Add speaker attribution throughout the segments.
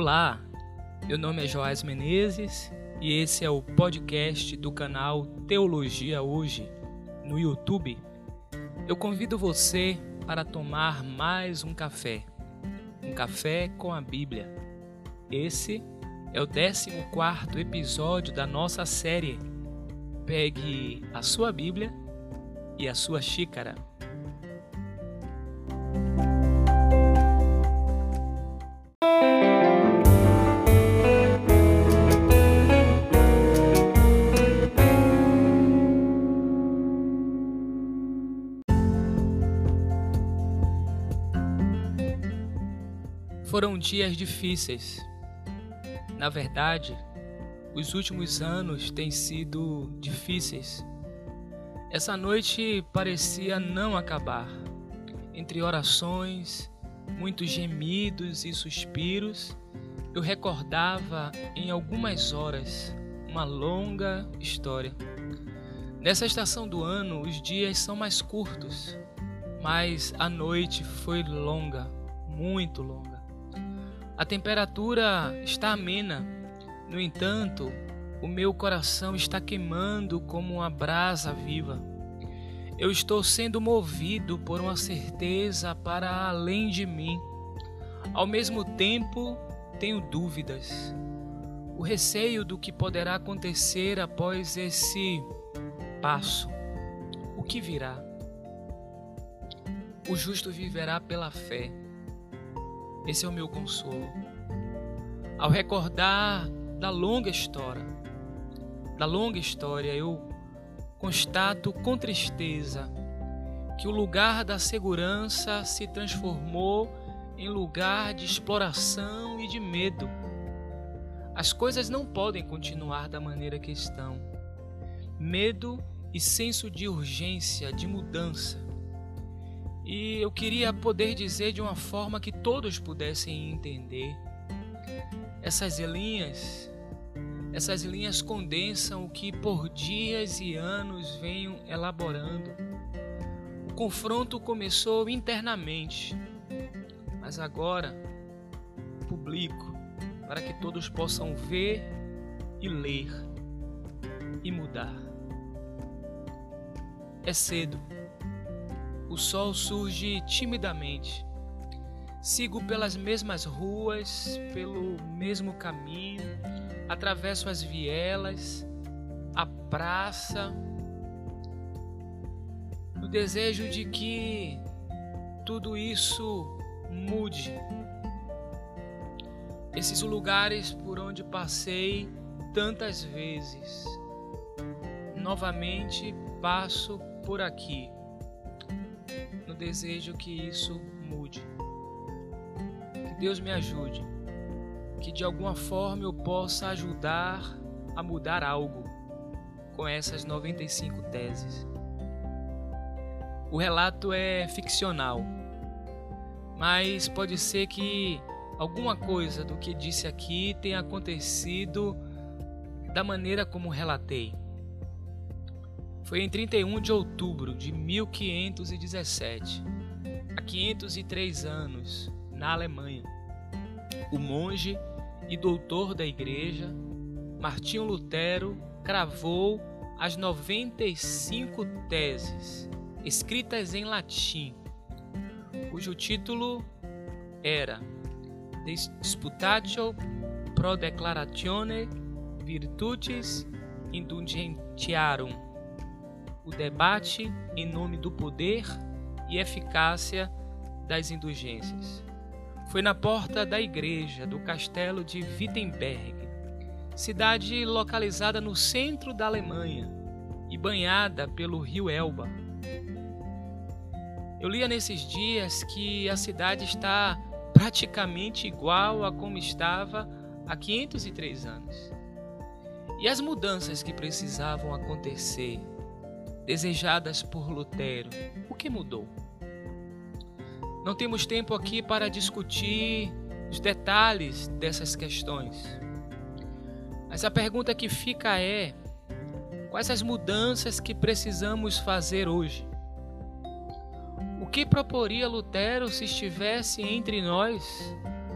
Speaker 1: Olá, meu nome é Joás Menezes e esse é o podcast do canal Teologia Hoje no YouTube. Eu convido você para tomar mais um café, um café com a Bíblia. Esse é o 14 episódio da nossa série. Pegue a sua Bíblia e a sua xícara. Foram dias difíceis. Na verdade, os últimos anos têm sido difíceis. Essa noite parecia não acabar. Entre orações, muitos gemidos e suspiros, eu recordava em algumas horas uma longa história. Nessa estação do ano, os dias são mais curtos, mas a noite foi longa, muito longa. A temperatura está amena, no entanto, o meu coração está queimando como uma brasa viva. Eu estou sendo movido por uma certeza para além de mim. Ao mesmo tempo, tenho dúvidas. O receio do que poderá acontecer após esse passo. O que virá? O justo viverá pela fé. Esse é o meu consolo. Ao recordar da longa história, da longa história, eu constato com tristeza que o lugar da segurança se transformou em lugar de exploração e de medo. As coisas não podem continuar da maneira que estão. Medo e senso de urgência, de mudança e eu queria poder dizer de uma forma que todos pudessem entender. Essas linhas, essas linhas condensam o que por dias e anos venho elaborando. O confronto começou internamente, mas agora publico para que todos possam ver e ler e mudar. É cedo o sol surge timidamente. Sigo pelas mesmas ruas, pelo mesmo caminho, atravesso as vielas, a praça, no desejo de que tudo isso mude. Esses lugares por onde passei tantas vezes, novamente passo por aqui desejo que isso mude. Que Deus me ajude, que de alguma forma eu possa ajudar a mudar algo com essas 95 teses. O relato é ficcional, mas pode ser que alguma coisa do que disse aqui tenha acontecido da maneira como relatei. Foi em 31 de outubro de 1517, há 503 anos, na Alemanha. O monge e doutor da igreja, Martinho Lutero, cravou as 95 teses, escritas em latim, cujo título era Disputatio pro declaratione virtutis indulgentiarum o debate em nome do poder e eficácia das indulgências. Foi na porta da igreja do castelo de Wittenberg, cidade localizada no centro da Alemanha e banhada pelo rio Elba. Eu lia nesses dias que a cidade está praticamente igual a como estava há 503 anos. E as mudanças que precisavam acontecer desejadas por Lutero. O que mudou? Não temos tempo aqui para discutir os detalhes dessas questões. Mas a pergunta que fica é: quais as mudanças que precisamos fazer hoje? O que proporia Lutero se estivesse entre nós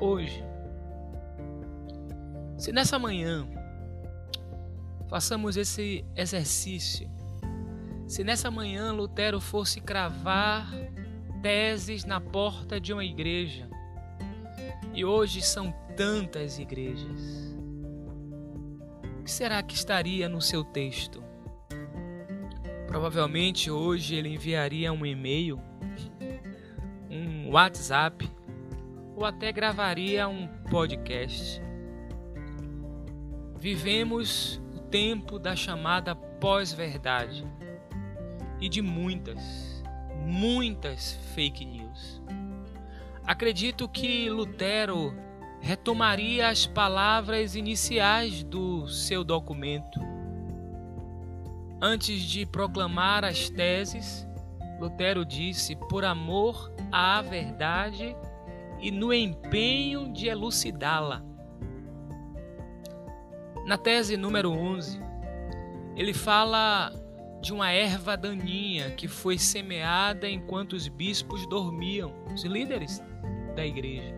Speaker 1: hoje? Se nessa manhã façamos esse exercício, se nessa manhã Lutero fosse cravar teses na porta de uma igreja, e hoje são tantas igrejas, o que será que estaria no seu texto? Provavelmente hoje ele enviaria um e-mail, um WhatsApp ou até gravaria um podcast. Vivemos o tempo da chamada pós-verdade e de muitas, muitas fake news. Acredito que Lutero retomaria as palavras iniciais do seu documento Antes de proclamar as teses, Lutero disse: por amor à verdade e no empenho de elucidá-la. Na tese número 11, ele fala de uma erva daninha que foi semeada enquanto os bispos dormiam, os líderes da igreja.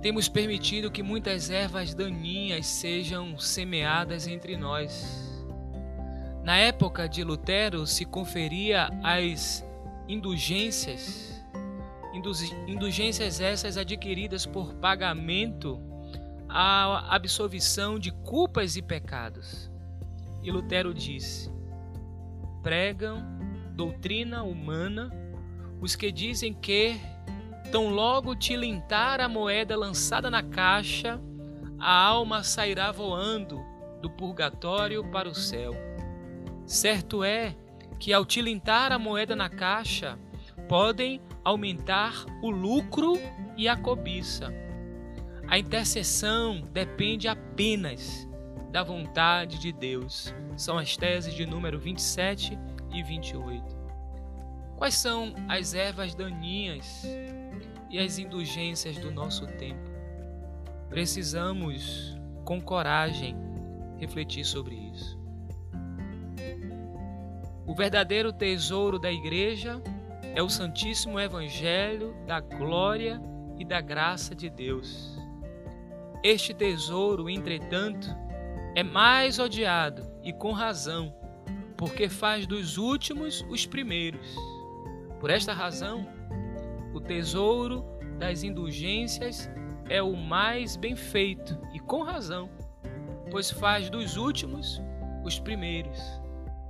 Speaker 1: Temos permitido que muitas ervas daninhas sejam semeadas entre nós na época de Lutero se conferia as indulgências, indulgências essas adquiridas por pagamento à absolvição de culpas e pecados. E Lutero disse: pregam doutrina humana os que dizem que, tão logo tilintar a moeda lançada na caixa, a alma sairá voando do purgatório para o céu. Certo é que ao tilintar a moeda na caixa, podem aumentar o lucro e a cobiça. A intercessão depende apenas da vontade de Deus. São as teses de número 27 e 28. Quais são as ervas daninhas e as indulgências do nosso tempo? Precisamos, com coragem, refletir sobre isso. O verdadeiro tesouro da igreja é o Santíssimo Evangelho da glória e da graça de Deus. Este tesouro, entretanto, é mais odiado e com razão, porque faz dos últimos os primeiros. Por esta razão, o tesouro das indulgências é o mais bem feito e com razão, pois faz dos últimos os primeiros.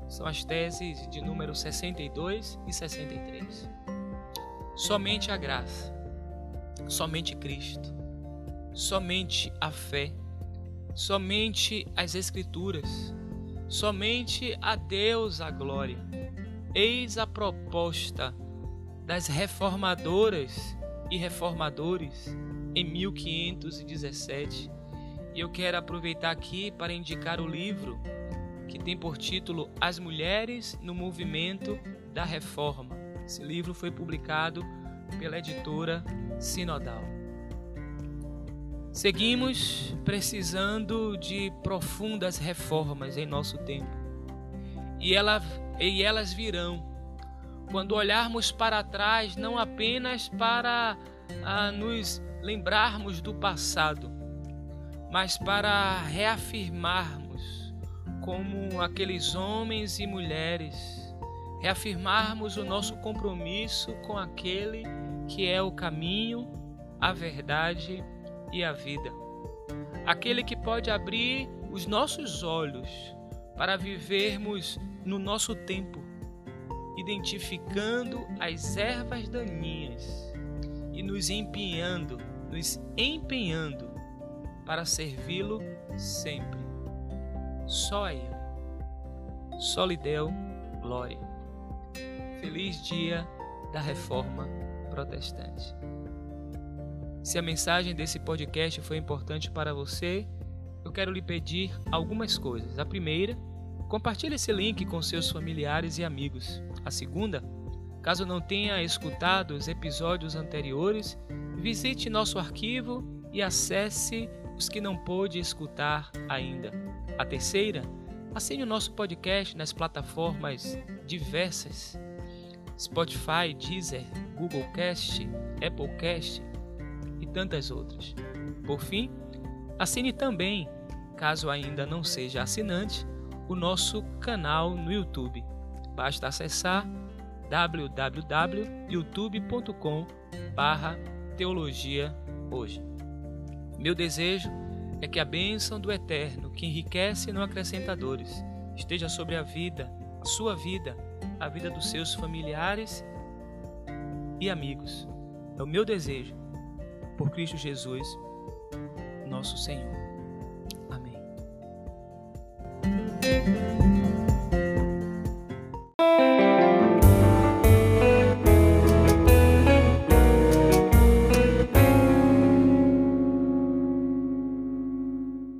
Speaker 1: São as teses de número 62 e 63. Somente a graça, somente Cristo, somente a fé, somente as Escrituras, somente a Deus a glória. Eis a proposta das reformadoras e reformadores em 1517. E eu quero aproveitar aqui para indicar o livro que tem por título As Mulheres no Movimento da Reforma. Esse livro foi publicado pela editora Sinodal. Seguimos precisando de profundas reformas em nosso tempo. E, ela, e elas virão quando olharmos para trás, não apenas para ah, nos lembrarmos do passado, mas para reafirmarmos como aqueles homens e mulheres, reafirmarmos o nosso compromisso com aquele que é o caminho, a verdade e a vida. Aquele que pode abrir os nossos olhos para vivermos no nosso tempo, identificando as ervas daninhas e nos empenhando, nos empenhando para servi-lo sempre. Só a Ele. Só lhe deu glória. Feliz dia da Reforma Protestante. Se a mensagem desse podcast foi importante para você, eu quero lhe pedir algumas coisas. A primeira, compartilhe esse link com seus familiares e amigos. A segunda, caso não tenha escutado os episódios anteriores, visite nosso arquivo e acesse os que não pôde escutar ainda. A terceira, assine o nosso podcast nas plataformas diversas: Spotify, Deezer, Google Cast, Apple Cast tantas outras. Por fim, Assine também, caso ainda não seja assinante, o nosso canal no YouTube. Basta acessar www.youtube.com teologia hoje. Meu desejo é que a bênção do Eterno, que enriquece e não acrescenta dores, esteja sobre a vida, a sua vida, a vida dos seus familiares e amigos. É o meu desejo, por Cristo Jesus, nosso Senhor.